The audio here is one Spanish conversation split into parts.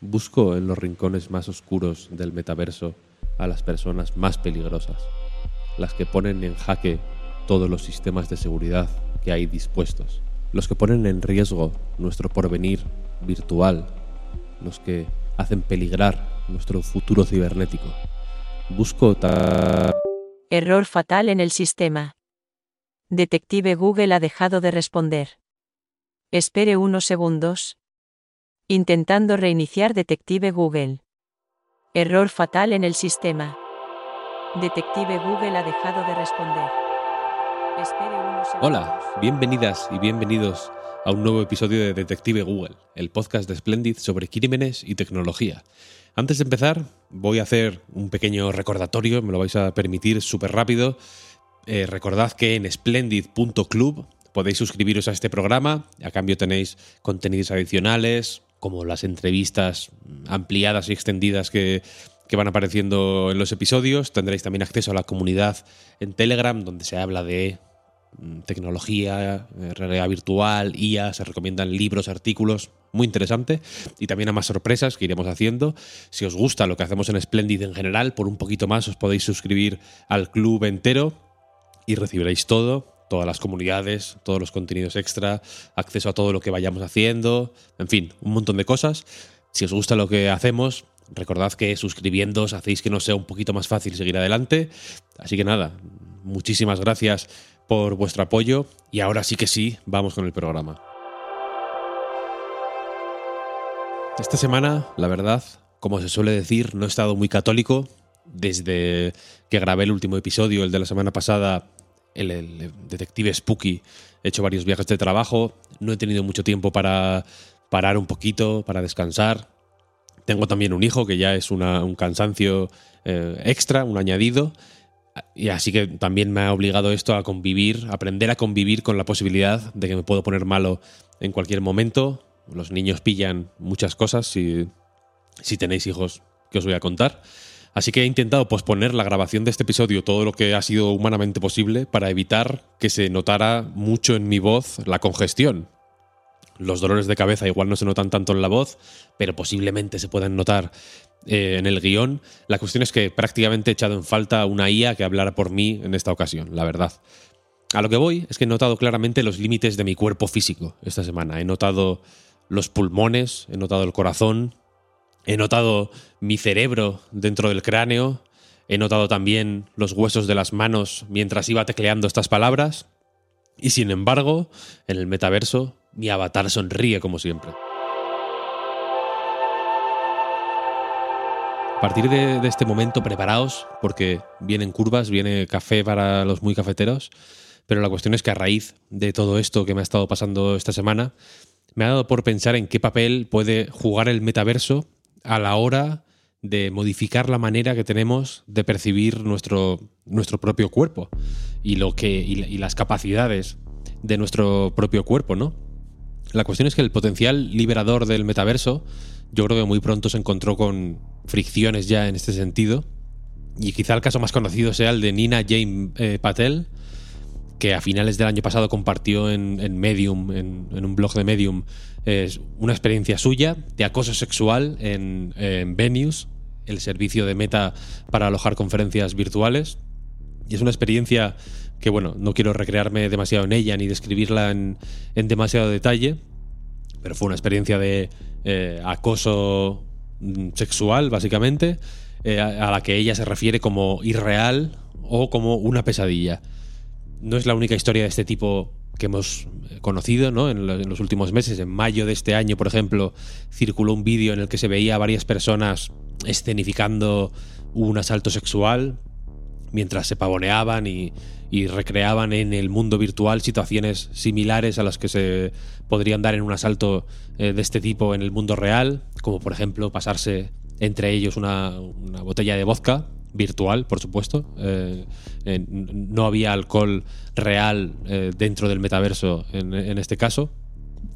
Busco en los rincones más oscuros del metaverso a las personas más peligrosas, las que ponen en jaque todos los sistemas de seguridad que hay dispuestos, los que ponen en riesgo nuestro porvenir virtual, los que hacen peligrar nuestro futuro cibernético. Busco ta... Error fatal en el sistema. Detective Google ha dejado de responder. Espere unos segundos. Intentando reiniciar Detective Google. Error fatal en el sistema. Detective Google ha dejado de responder. Espere unos. Hola, bienvenidas y bienvenidos a un nuevo episodio de Detective Google, el podcast de Splendid sobre crímenes y tecnología. Antes de empezar, voy a hacer un pequeño recordatorio, me lo vais a permitir súper rápido. Eh, recordad que en splendid.club podéis suscribiros a este programa, a cambio tenéis contenidos adicionales, como las entrevistas ampliadas y extendidas que, que van apareciendo en los episodios. Tendréis también acceso a la comunidad en Telegram, donde se habla de mm, tecnología, eh, realidad virtual, IA, se recomiendan libros, artículos, muy interesante. Y también a más sorpresas que iremos haciendo. Si os gusta lo que hacemos en Splendid en general, por un poquito más os podéis suscribir al club entero y recibiréis todo, todas las comunidades, todos los contenidos extra, acceso a todo lo que vayamos haciendo, en fin, un montón de cosas. Si os gusta lo que hacemos, recordad que suscribiéndoos hacéis que nos sea un poquito más fácil seguir adelante. Así que nada, muchísimas gracias por vuestro apoyo y ahora sí que sí, vamos con el programa. Esta semana, la verdad, como se suele decir, no he estado muy católico. Desde que grabé el último episodio, el de la semana pasada, el, detective Spooky, he hecho varios viajes de trabajo, no he tenido mucho tiempo para parar un poquito, para descansar. Tengo también un hijo que ya es un cansancio eh, extra, un añadido. Y así que también me ha obligado esto a convivir, aprender a convivir con la posibilidad de que me puedo poner malo en cualquier momento. Los niños pillan muchas cosas si, si tenéis hijos que os voy a contar. Así que he intentado posponer la grabación de este episodio todo lo que ha sido humanamente posible para evitar que se notara mucho en mi voz la congestión. Los dolores de cabeza igual no se notan tanto en la voz, pero posiblemente se puedan notar eh, en el guion. La cuestión es que prácticamente he echado en falta una IA que hablara por mí en esta ocasión, la verdad. A lo que voy es que he notado claramente los límites de mi cuerpo físico esta semana. He notado los pulmones, he notado el corazón, he notado mi cerebro dentro del cráneo, he notado también los huesos de las manos mientras iba tecleando estas palabras. Y sin embargo, en el metaverso, mi avatar sonríe como siempre. A partir de, este momento, preparaos, porque vienen curvas, viene café para los muy cafeteros, pero la cuestión es que a raíz de todo esto que me ha estado pasando esta semana, me ha dado por pensar en qué papel puede jugar el metaverso a la hora de modificar la manera que tenemos de percibir nuestro, nuestro propio cuerpo y, lo que, y, la- y las capacidades de nuestro propio cuerpo, ¿no? La cuestión es que el potencial liberador del metaverso, yo creo que muy pronto se encontró con fricciones ya en este sentido. Y quizá el caso más conocido sea el de Nina Jane eh, Patel, que a finales del año pasado compartió en, en Medium, en un blog de Medium, es una experiencia suya de acoso sexual en, en Venues, el servicio de Meta para alojar conferencias virtuales. Y es una experiencia que, bueno, no quiero recrearme demasiado en ella ni describirla en, en demasiado detalle, pero fue una experiencia de eh, acoso mm, sexual, básicamente, eh, a, a la que ella se refiere como irreal o como una pesadilla. No es la única historia de este tipo que hemos conocido ¿no? en, lo- en los últimos meses. En mayo de este año, por ejemplo, circuló un vídeo en el que se veía a varias personas escenificando un asalto sexual mientras se pavoneaban y, recreaban en el mundo virtual situaciones similares a las que se podrían dar en un asalto eh, de este tipo en el mundo real, como por ejemplo pasarse entre ellos una, botella de vodka virtual, por supuesto. Eh, no había alcohol real eh, dentro del metaverso en, en este caso.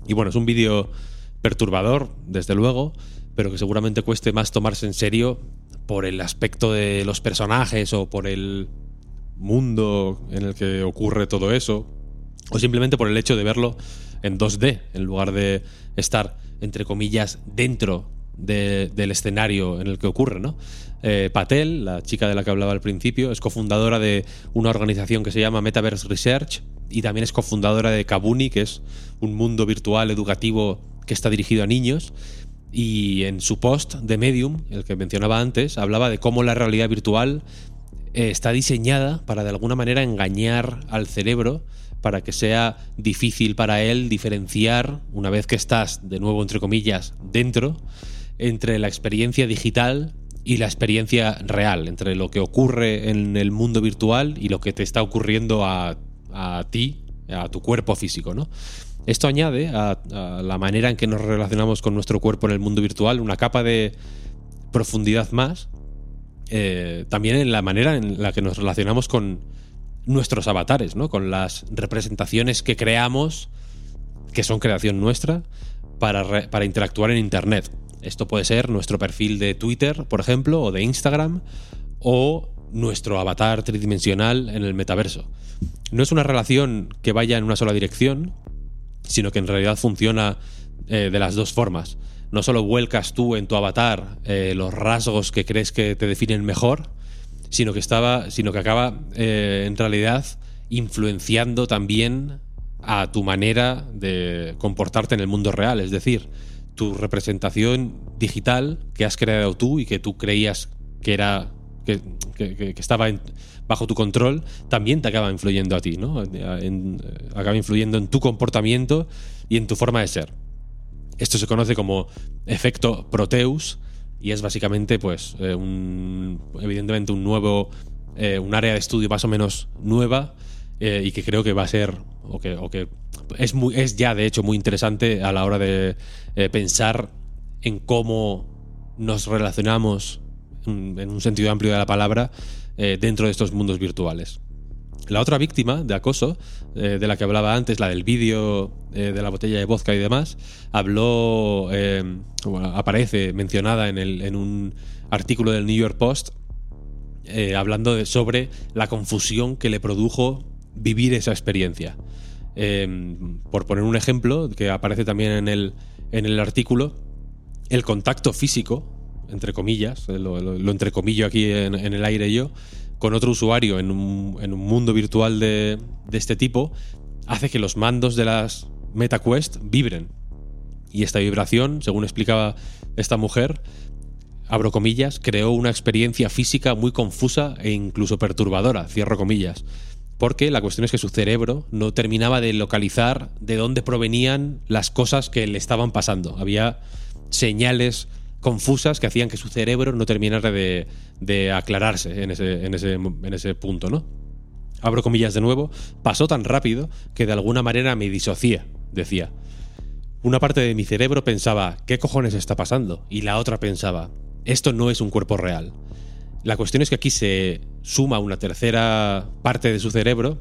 Y bueno, es un vídeo perturbador, desde luego, pero que seguramente cueste más tomarse en serio por el aspecto de los personajes o por el mundo en el que ocurre todo eso, o simplemente por el hecho de verlo en 2D, en lugar de estar, entre comillas, dentro del escenario en el que ocurre, ¿no? Eh, Patel, la chica de la que hablaba al principio, es cofundadora de una organización que se llama Metaverse Research y también es cofundadora de Kabuni, que es un mundo virtual educativo que está dirigido a niños. Y en su post de Medium, el que mencionaba antes, hablaba de cómo la realidad virtual eh, está diseñada para de alguna manera engañar al cerebro para que sea difícil para él diferenciar, una vez que estás, de nuevo, entre comillas, dentro, entre la experiencia digital y la experiencia real, entre lo que ocurre en el mundo virtual y lo que te está ocurriendo a, ti, a tu cuerpo físico, ¿no? Esto añade a, la manera en que nos relacionamos con nuestro cuerpo en el mundo virtual una capa de profundidad más, eh, también en la manera en la que nos relacionamos con nuestros avatares, ¿no? con las representaciones que creamos, que son creación nuestra, para, para interactuar en Internet. Esto puede ser nuestro perfil de Twitter, por ejemplo, o de Instagram, o nuestro avatar tridimensional en el metaverso. No es una relación que vaya en una sola dirección, sino que en realidad funciona eh, de las dos formas. No solo vuelcas tú en tu avatar eh, los rasgos que crees que te definen mejor, sino que estaba, sino que acaba eh, en realidad influenciando también a tu manera de comportarte en el mundo real. Es decir, tu representación digital que has creado tú y que tú creías que era que, estaba bajo tu control, también te acaba influyendo a ti, ¿no? acaba influyendo en tu comportamiento y en tu forma de ser. Esto se conoce como efecto Proteus y es básicamente, pues, eh, un, evidentemente un nuevo, eh, un área de estudio más o menos nueva eh, y que creo que va a ser, o que, es, ya de hecho muy interesante a la hora de pensar en cómo nos relacionamos en un sentido amplio de la palabra eh, dentro de estos mundos virtuales. La otra víctima de acoso, eh, de la que hablaba antes, la del vídeo eh, de la botella de vodka y demás, habló, aparece mencionada en, un artículo del New York Post, hablando sobre la confusión que le produjo vivir esa experiencia. Por poner un ejemplo, que aparece también en el, en el artículo, el contacto físico entre comillas, eh, lo, lo, entrecomillo aquí en, el aire yo, con otro usuario en un, mundo virtual de, este tipo, hace que los mandos de las MetaQuest vibren. Y esta vibración, según explicaba esta mujer, abro comillas, creó una experiencia física muy confusa e incluso perturbadora, cierro comillas. Porque la cuestión es que su cerebro no terminaba de localizar de dónde provenían las cosas que le estaban pasando. Había señales confusas que hacían que su cerebro no terminara de, aclararse en ese, punto, ¿no? Abro comillas de nuevo, pasó tan rápido que de alguna manera me disocié, decía. Una parte de mi cerebro pensaba, ¿qué cojones está pasando? Y la otra pensaba, esto no es un cuerpo real. La cuestión es que aquí se suma una tercera parte de su cerebro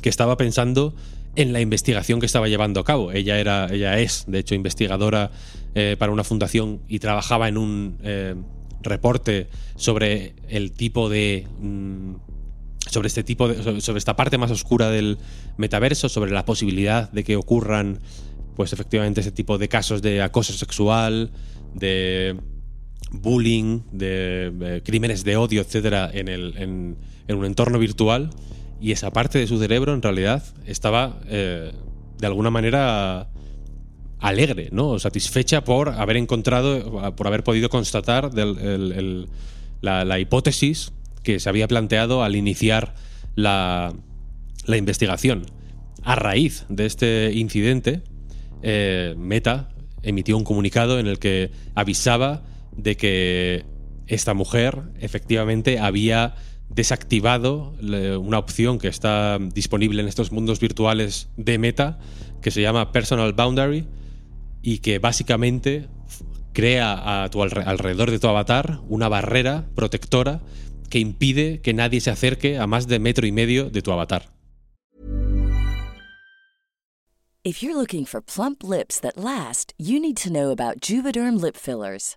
que estaba pensando en la investigación que estaba llevando a cabo. Ella era, ella es, de hecho, investigadora eh, para una fundación y trabajaba en un eh, reporte sobre el tipo de mm, sobre este tipo de, sobre esta parte más oscura del metaverso, sobre la posibilidad de que ocurran, pues efectivamente ese tipo de casos de acoso sexual, de bullying, de, crímenes de odio, etcétera, en, el, en, un entorno virtual y esa parte de su cerebro en realidad estaba eh, de alguna manera alegre, ¿no? Satisfecha por haber encontrado, por haber podido constatar la, hipótesis que se había planteado al iniciar la, investigación. A raíz de este incidente, eh, Meta emitió un comunicado en el que avisaba de que esta mujer efectivamente había desactivado una opción que está disponible en estos mundos virtuales de Meta que se llama Personal Boundary y que básicamente crea a tu alrededor de tu avatar una barrera protectora que impide que nadie se acerque a más de metro y medio de tu avatar. If you're looking for plump lips that last, you need to know about Juvederm lip fillers.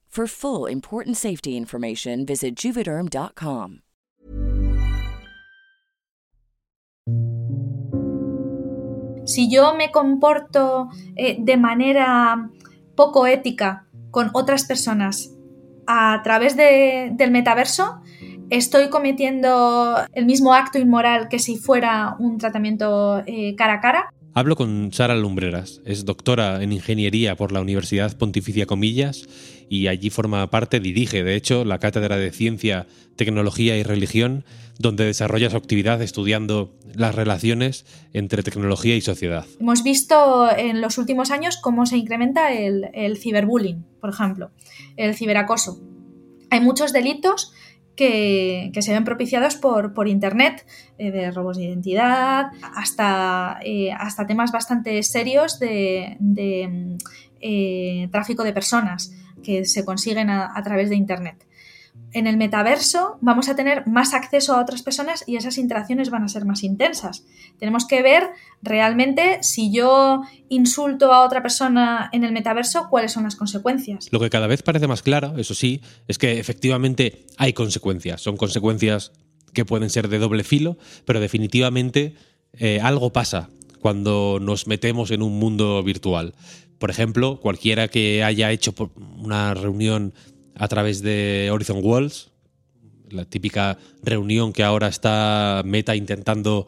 For full important safety information, visit juvederm.com. Si yo me comporto eh, de manera poco ética con otras personas a través de, del metaverso, estoy cometiendo el mismo acto inmoral que si fuera un tratamiento eh, cara a cara. Hablo con Sara Lumbreras, es doctora en ingeniería por la Universidad Pontificia Comillas y allí forma parte, dirige de hecho, la Cátedra de Ciencia, Tecnología y Religión, donde desarrolla su actividad estudiando las relaciones entre tecnología y sociedad. Hemos visto en los últimos años cómo se incrementa el, el ciberbullying, por ejemplo, el ciberacoso. Hay muchos delitos que, se ven propiciados por, por Internet, eh, de robos de identidad, hasta, eh, hasta temas bastante serios de, eh, tráfico de personas que se consiguen a través de Internet en el metaverso vamos a tener más acceso a otras personas y esas interacciones van a ser más intensas. Tenemos que ver realmente si yo insulto a otra persona en el metaverso, cuáles son las consecuencias. Lo que cada vez parece más claro, eso sí, es que efectivamente hay consecuencias. Son consecuencias que pueden ser de doble filo, pero definitivamente eh, algo pasa cuando nos metemos en un mundo virtual. Por ejemplo, cualquiera que haya hecho una reunión a través de Horizon Walls, la típica reunión que ahora está Meta intentando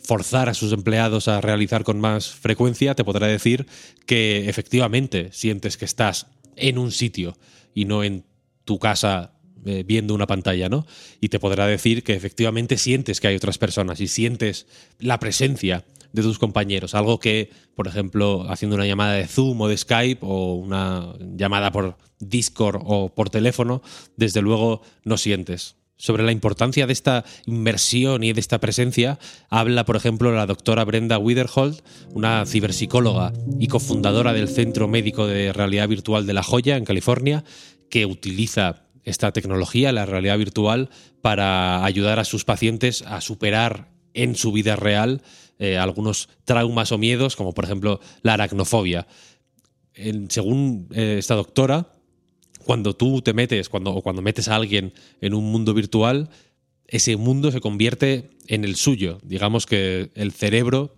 forzar a sus empleados a realizar con más frecuencia, te podrá decir que efectivamente sientes que estás en un sitio y no en tu casa eh, viendo una pantalla, ¿no? Y te podrá decir que efectivamente sientes que hay otras personas y sientes la presencia de tus compañeros. Algo que, por ejemplo, haciendo una llamada de Zoom o de Skype o una llamada por Discord o por teléfono, desde luego no sientes. Sobre la importancia de esta inversión y de esta presencia habla, por ejemplo, la doctora Brenda Witherhold, una ciberpsicóloga y cofundadora del Centro Médico de Realidad Virtual de La Joya, en California, que utiliza esta tecnología, la realidad virtual, para ayudar a sus pacientes a superar en su vida real eh, algunos traumas o miedos, como por ejemplo la aracnofobia. según eh, esta doctora, cuando tú te metes, cuando, o cuando metes a alguien en un mundo virtual, ese mundo se convierte en el suyo. Digamos que el cerebro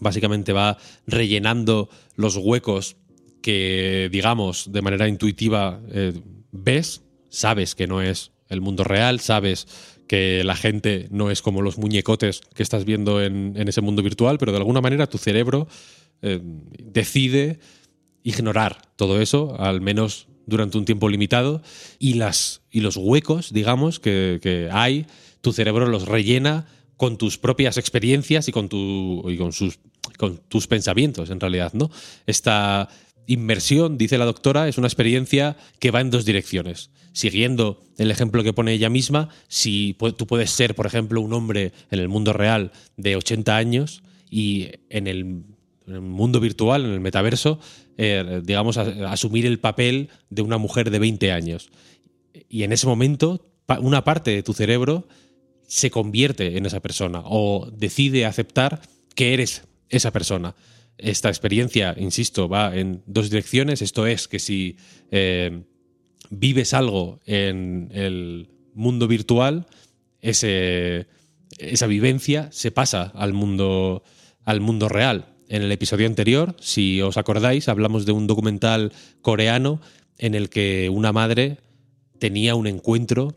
básicamente va rellenando los huecos que, digamos, de manera intuitiva eh, ves, sabes que no es el mundo real, sabes que la gente no es como los muñecotes que estás viendo en, ese mundo virtual, pero de alguna manera tu cerebro eh, decide ignorar todo eso, al menos durante un tiempo limitado, y, las, y los huecos, digamos, que, hay, tu cerebro los rellena con tus propias experiencias y con, tu, y con, sus, con tus pensamientos, en realidad, ¿no? Esta inmersión, dice la doctora, es una experiencia que va en dos direcciones. Siguiendo el ejemplo que pone ella misma, si tú puedes ser, por ejemplo, un hombre en el mundo real de 80 años y en el, mundo virtual, en el metaverso, eh, digamos, asumir el papel de una mujer de 20 años. Y en ese momento, una parte de tu cerebro se convierte en esa persona o decide aceptar que eres esa persona. Esta experiencia, insisto, va en dos direcciones. Esto es que si eh, vives algo en el mundo virtual, ese, esa vivencia se pasa al mundo, al mundo real. En el episodio anterior, si os acordáis, hablamos de un documental coreano en el que una madre tenía un encuentro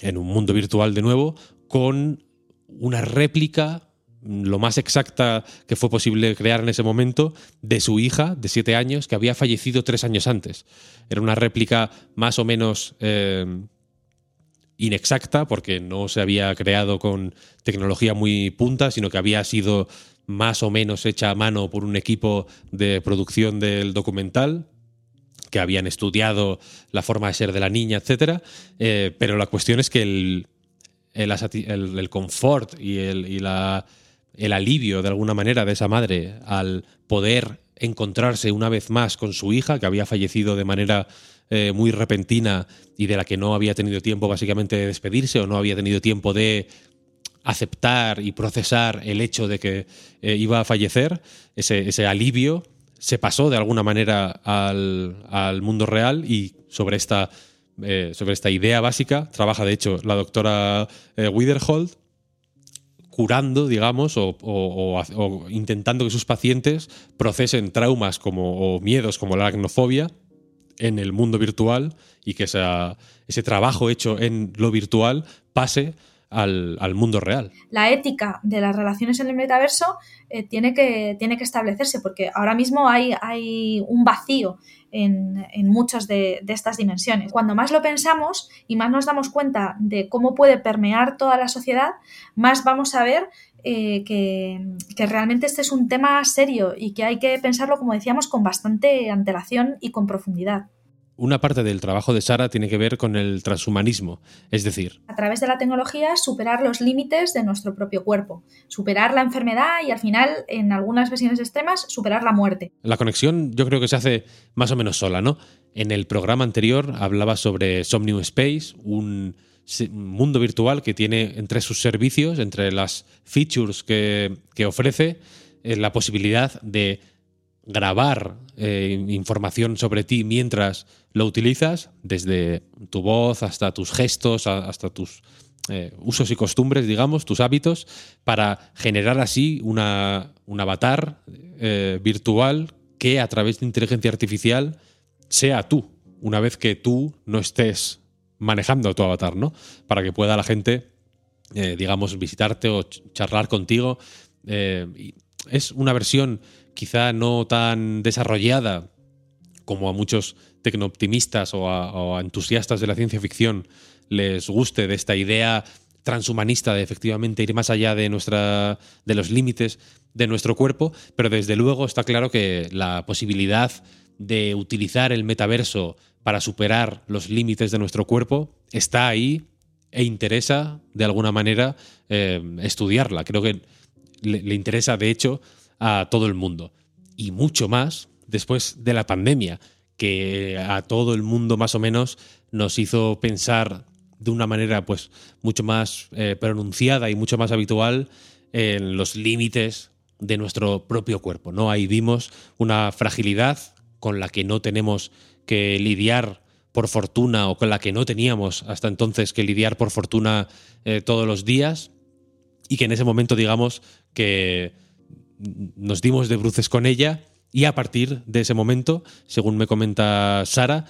en un mundo virtual de nuevo con una réplica lo más exacta que fue posible crear en ese momento de su hija de siete años que había fallecido tres años antes. Era una réplica más o menos eh, inexacta porque no se había creado con tecnología muy punta, sino que había sido más o menos hecha a mano por un equipo de producción del documental que habían estudiado la forma de ser de la niña, etc. Eh, pero la cuestión es que el, el, confort y, el, y la, el alivio de alguna manera de esa madre al poder encontrarse una vez más con su hija, que había fallecido de manera eh, muy repentina y de la que no había tenido tiempo básicamente de despedirse o no había tenido tiempo de aceptar y procesar el hecho de que eh, iba a fallecer, ese, ese, alivio se pasó de alguna manera al, al mundo real y sobre esta eh, sobre esta idea básica. Trabaja, de hecho, la doctora Widerhold curando, digamos, o, intentando que sus pacientes procesen traumas como, o miedos como la aracnofobia en el mundo virtual y que ese trabajo hecho en lo virtual pase al, mundo real. La ética de las relaciones en el metaverso eh, tiene, que, tiene que establecerse porque ahora mismo hay, hay un vacío en, muchas de, estas dimensiones. Cuando más lo pensamos y más nos damos cuenta de cómo puede permear toda la sociedad, más vamos a ver eh, que, que, realmente este es un tema serio y que hay que pensarlo, como decíamos, con bastante antelación y con profundidad una parte del trabajo de Sara tiene que ver con el transhumanismo, es decir, a través de la tecnología superar los límites de nuestro propio cuerpo, superar la enfermedad y al final, en algunas versiones extremas, superar la muerte. La conexión yo creo que se hace más o menos sola, ¿no? En el programa anterior hablaba sobre Somnium Space, un mundo virtual que tiene entre sus servicios, entre las features que, ofrece, eh, la posibilidad de grabar eh, información sobre ti mientras lo utilizas, desde tu voz hasta tus gestos, hasta tus eh, usos y costumbres, digamos, tus hábitos, para generar así una, un avatar eh, virtual que a través de inteligencia artificial sea tú, una vez que tú no estés manejando tu avatar, ¿no? Para que pueda la gente, digamos, visitarte o charlar contigo. es una versión quizá no tan desarrollada como a muchos tecnooptimistas o a, entusiastas de la ciencia ficción les guste de esta idea transhumanista de efectivamente ir más allá de, nuestra, de los límites de nuestro cuerpo, pero desde luego está claro que la posibilidad de utilizar el metaverso para superar los límites de nuestro cuerpo está ahí e interesa de alguna manera eh, estudiarla. Creo que le interesa, de hecho, a todo el mundo. Y mucho más después de la pandemia, que a todo el mundo más o menos nos hizo pensar de una manera pues mucho más eh, pronunciada y mucho más habitual en los límites de nuestro propio cuerpo. ¿no? Ahí vimos una fragilidad con la que no tenemos que lidiar por fortuna o con la que no teníamos hasta entonces que lidiar por fortuna eh, todos los días y que en ese momento digamos que nos dimos de bruces con ella y a partir de ese momento, según me comenta Sara,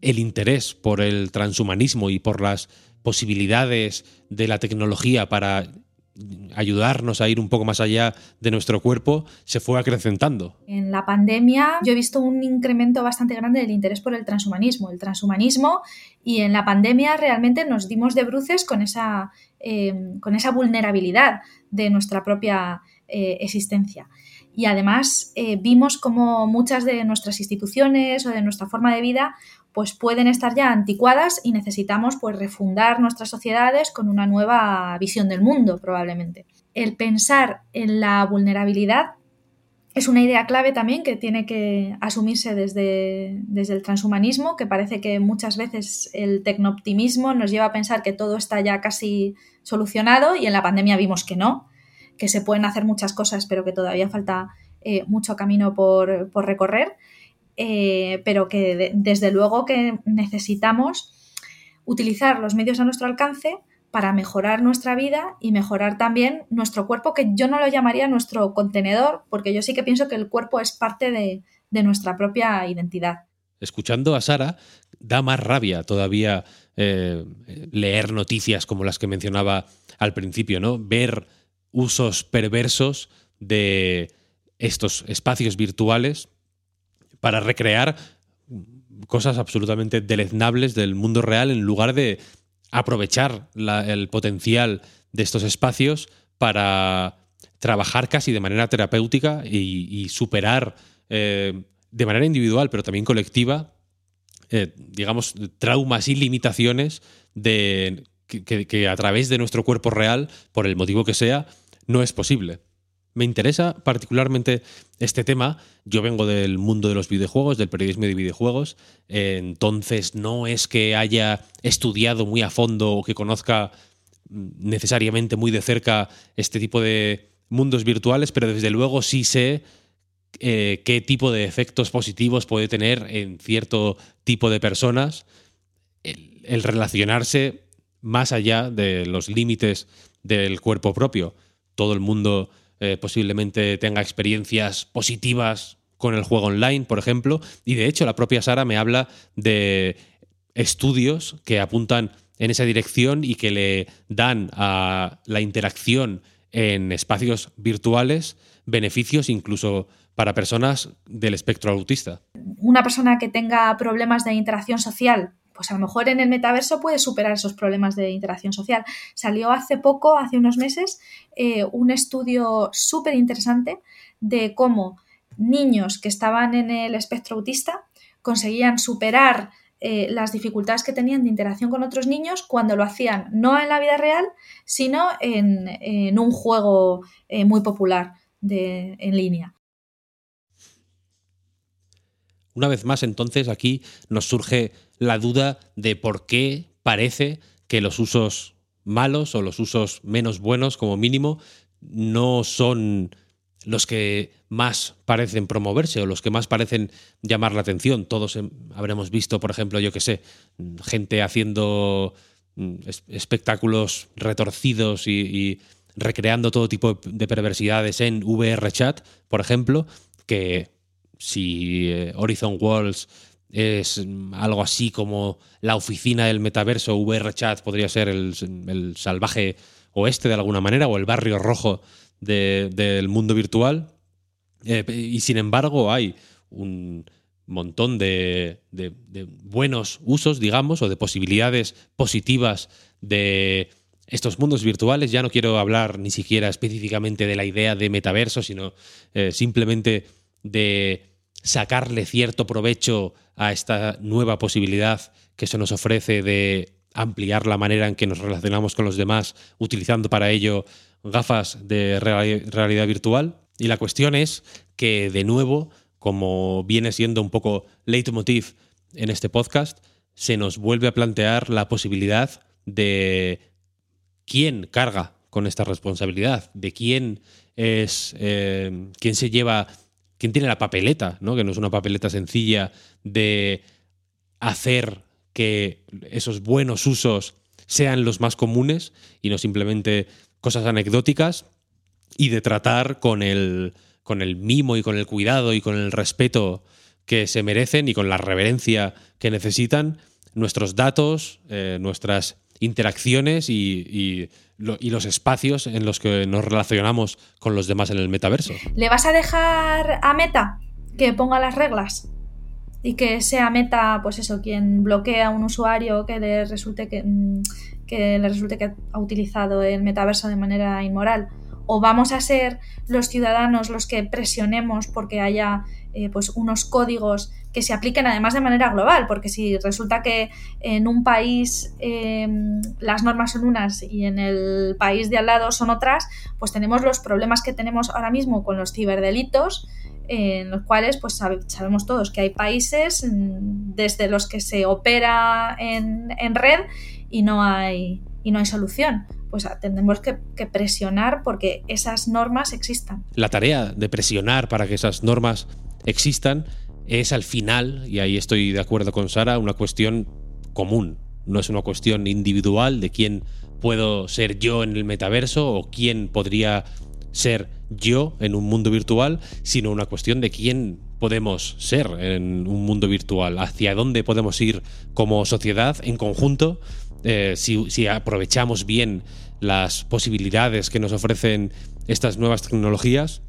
el interés por el transhumanismo y por las posibilidades de la tecnología para ayudarnos a ir un poco más allá de nuestro cuerpo se fue acrecentando. En la pandemia yo he visto un incremento bastante grande del interés por el transhumanismo, el transhumanismo y en la pandemia realmente nos dimos de bruces con esa, eh, con esa vulnerabilidad de nuestra propia eh, existencia. Y además eh, vimos como muchas de nuestras instituciones o de nuestra forma de vida pues pueden estar ya anticuadas y necesitamos pues refundar nuestras sociedades con una nueva visión del mundo probablemente. El pensar en la vulnerabilidad es una idea clave también que tiene que asumirse desde, desde el transhumanismo, que parece que muchas veces el tecnooptimismo nos lleva a pensar que todo está ya casi solucionado y en la pandemia vimos que no, que se pueden hacer muchas cosas, pero que todavía falta eh, mucho camino por, recorrer, eh, pero que desde luego que necesitamos utilizar los medios a nuestro alcance para mejorar nuestra vida y mejorar también nuestro cuerpo, que yo no lo llamaría nuestro contenedor, porque yo sí que pienso que el cuerpo es parte de, nuestra propia identidad. Escuchando a Sara, da más rabia todavía eh, leer noticias como las que mencionaba al principio, ¿no? Ver usos perversos de estos espacios virtuales para recrear cosas absolutamente deleznables del mundo real en lugar de aprovechar el potencial de estos espacios para trabajar casi de manera terapéutica y, superar eh, de manera individual, pero también colectiva, eh, digamos, traumas y limitaciones que a través de nuestro cuerpo real, por el motivo que sea, no es posible me interesa particularmente este tema. Yo vengo del mundo de los videojuegos, del periodismo de videojuegos, entonces no es que haya estudiado muy a fondo o que conozca necesariamente muy de cerca este tipo de mundos virtuales, pero desde luego sí sé eh, qué tipo de efectos positivos puede tener en cierto tipo de personas el relacionarse más allá de los límites del cuerpo propio. Todo el mundo eh, posiblemente tenga experiencias positivas con el juego online, por ejemplo. Y de hecho, la propia Sara me habla de estudios que apuntan en esa dirección y que le dan a la interacción en espacios virtuales beneficios incluso para personas del espectro autista. Una persona que tenga problemas de interacción social pues a lo mejor en el metaverso puede superar esos problemas de interacción social. Salió hace poco, hace unos meses, eh, un estudio súper interesante de cómo niños que estaban en el espectro autista conseguían superar eh, las dificultades que tenían de interacción con otros niños cuando lo hacían no en la vida real, sino en, un juego eh, muy popular en línea. Una vez más, entonces, aquí nos surge la duda de por qué parece que los usos malos o los usos menos buenos, como mínimo, no son los que más parecen promoverse o los que más parecen llamar la atención. Todos habremos visto, por ejemplo, yo que sé, gente haciendo mm, espectáculos retorcidos y, recreando todo tipo de perversidades en VR chat, por ejemplo, que si eh, Horizon Walls es algo así como la oficina del metaverso, VRChat podría ser el, salvaje oeste de alguna manera, o el barrio rojo del mundo virtual. Eh, y sin embargo hay un montón de, buenos usos, digamos, o de posibilidades positivas de estos mundos virtuales. Ya no quiero hablar ni siquiera específicamente de la idea de metaverso, sino eh, simplemente de sacarle cierto provecho a esta nueva posibilidad que se nos ofrece de ampliar la manera en que nos relacionamos con los demás, utilizando para ello gafas de realidad virtual. Y la cuestión es que, de nuevo, como viene siendo un poco leitmotiv en este podcast, se nos vuelve a plantear la posibilidad de quién carga con esta responsabilidad, de quién es eh, quién se lleva quién tiene la papeleta, ¿no? que no es una papeleta sencilla de hacer que esos buenos usos sean los más comunes y no simplemente cosas anecdóticas y de tratar con el, con el mimo y con el cuidado y con el respeto que se merecen y con la reverencia que necesitan nuestros datos, eh, nuestras interacciones y, los espacios en los que nos relacionamos con los demás en el metaverso. ¿Le vas a dejar a Meta que ponga las reglas? Y que sea Meta, pues eso, quien bloquea a un usuario que le resulte que, mm, que le resulte que ha utilizado el metaverso de manera inmoral. o vamos a ser los ciudadanos los que presionemos porque haya eh, pues unos códigos que se apliquen además de manera global, porque si resulta que en un país em, las normas son unas y en el país de al lado son otras, pues tenemos los problemas que tenemos ahora mismo con los ciberdelitos, en los cuales pues sabemos todos que hay países mm, desde los que se opera en, red y no hay, y no hay solución pues tendremos que, presionar porque esas normas existan. La tarea de presionar para que esas normas existan es al final, y ahí estoy de acuerdo con Sara, una cuestión común. No es una cuestión individual de quién puedo ser yo en el metaverso o quién podría ser yo en un mundo virtual, sino una cuestión de quién podemos ser en un mundo virtual, hacia dónde podemos ir como sociedad en conjunto, eh, si, si aprovechamos bien las posibilidades que nos ofrecen estas nuevas tecnologías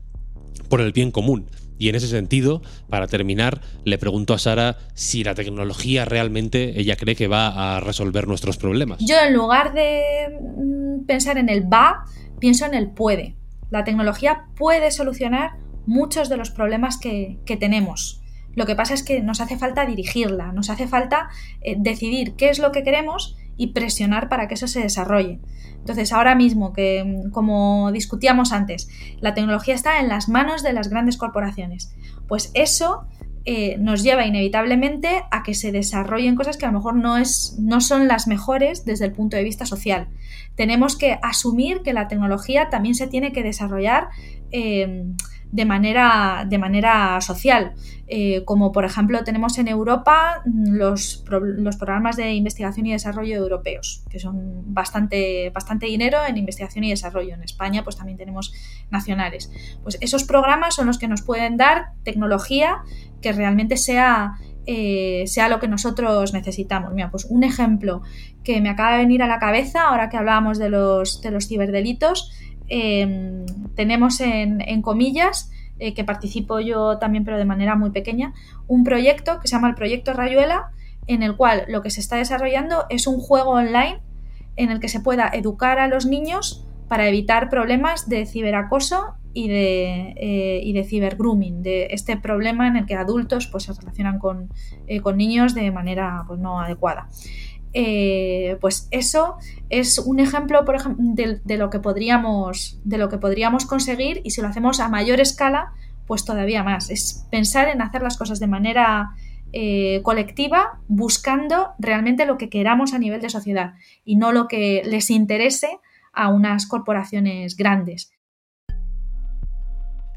por el bien común. Y en ese sentido, para terminar, le pregunto a Sara si la tecnología realmente ella cree que va a resolver nuestros problemas. Yo en lugar de mm, pensar en el va, pienso en el puede. La tecnología puede solucionar muchos de los problemas que, tenemos. Lo que pasa es que nos hace falta dirigirla, nos hace falta eh, decidir qué es lo que queremos y presionar para que eso se desarrolle. Entonces, ahora mismo que, como discutíamos antes, la tecnología está en las manos de las grandes corporaciones, pues eso eh, nos lleva inevitablemente a que se desarrollen cosas que a lo mejor no, es, no son las mejores desde el punto de vista social. Tenemos que asumir que la tecnología también se tiene que desarrollar. Eh, de manera, de manera social, eh, como por ejemplo tenemos en Europa mm, los, los, programas de investigación y desarrollo europeos, que son bastante, bastante dinero en investigación y desarrollo. En España pues también tenemos nacionales. Pues esos programas son los que nos pueden dar tecnología que realmente sea eh, sea lo que nosotros necesitamos. Mira, pues un ejemplo que me acaba de venir a la cabeza ahora que hablábamos de los, de los ciberdelitos Em, tenemos en, comillas, eh, que participo yo también, pero de manera muy pequeña, un proyecto que se llama el Proyecto Rayuela, en el cual lo que se está desarrollando es un juego online en el que se pueda educar a los niños para evitar problemas de ciberacoso y de, eh, y de cibergrooming, de este problema en el que adultos pues, se relacionan con, eh, con niños de manera pues, no adecuada. Eh, pues eso es un ejemplo, de, lo que podríamos, de lo que podríamos conseguir y si lo hacemos a mayor escala, pues todavía más. Es pensar en hacer las cosas de manera eh, colectiva, buscando realmente lo que queramos a nivel de sociedad y no lo que les interese a unas corporaciones grandes.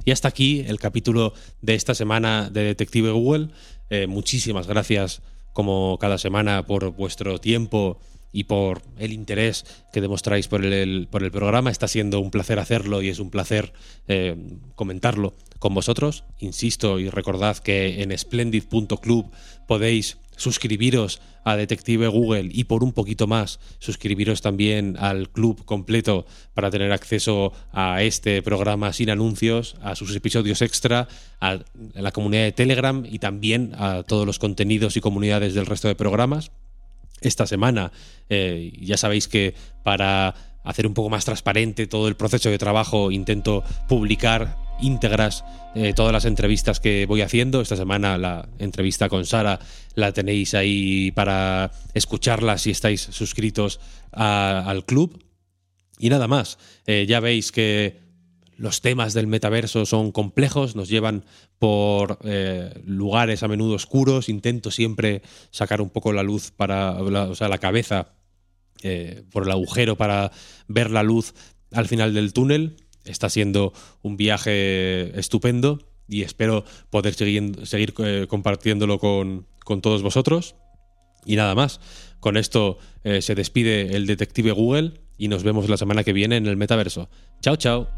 Y hasta aquí el capítulo de esta semana de Detective Google. Eh, muchísimas gracias como cada semana por vuestro tiempo y por el interés que demostráis por el, por el programa. Está siendo un placer hacerlo y es un placer eh, comentarlo con vosotros. Insisto y recordad que en splendid.club podéis suscribiros a Detective Google y por un poquito más suscribiros también al club completo para tener acceso a este programa sin anuncios, a sus episodios extra, a la comunidad de Telegram y también a todos los contenidos y comunidades del resto de programas. Esta semana eh, ya sabéis que para hacer un poco más transparente todo el proceso de trabajo intento publicar íntegras eh, todas las entrevistas que voy haciendo. Esta semana la entrevista con Sara la tenéis ahí para escucharla si estáis suscritos al club. Y nada más, eh, ya veis que los temas del metaverso son complejos, nos llevan por eh, lugares a menudo oscuros. Intento siempre sacar un poco la luz para, o sea, la cabeza por el agujero para ver la luz al final del túnel está siendo un viaje estupendo y espero poder seguir, seguir eh, compartiéndolo con, todos vosotros. Y nada más, con esto eh, se despide el detective Google y nos vemos la semana que viene en el metaverso. Chao, chao.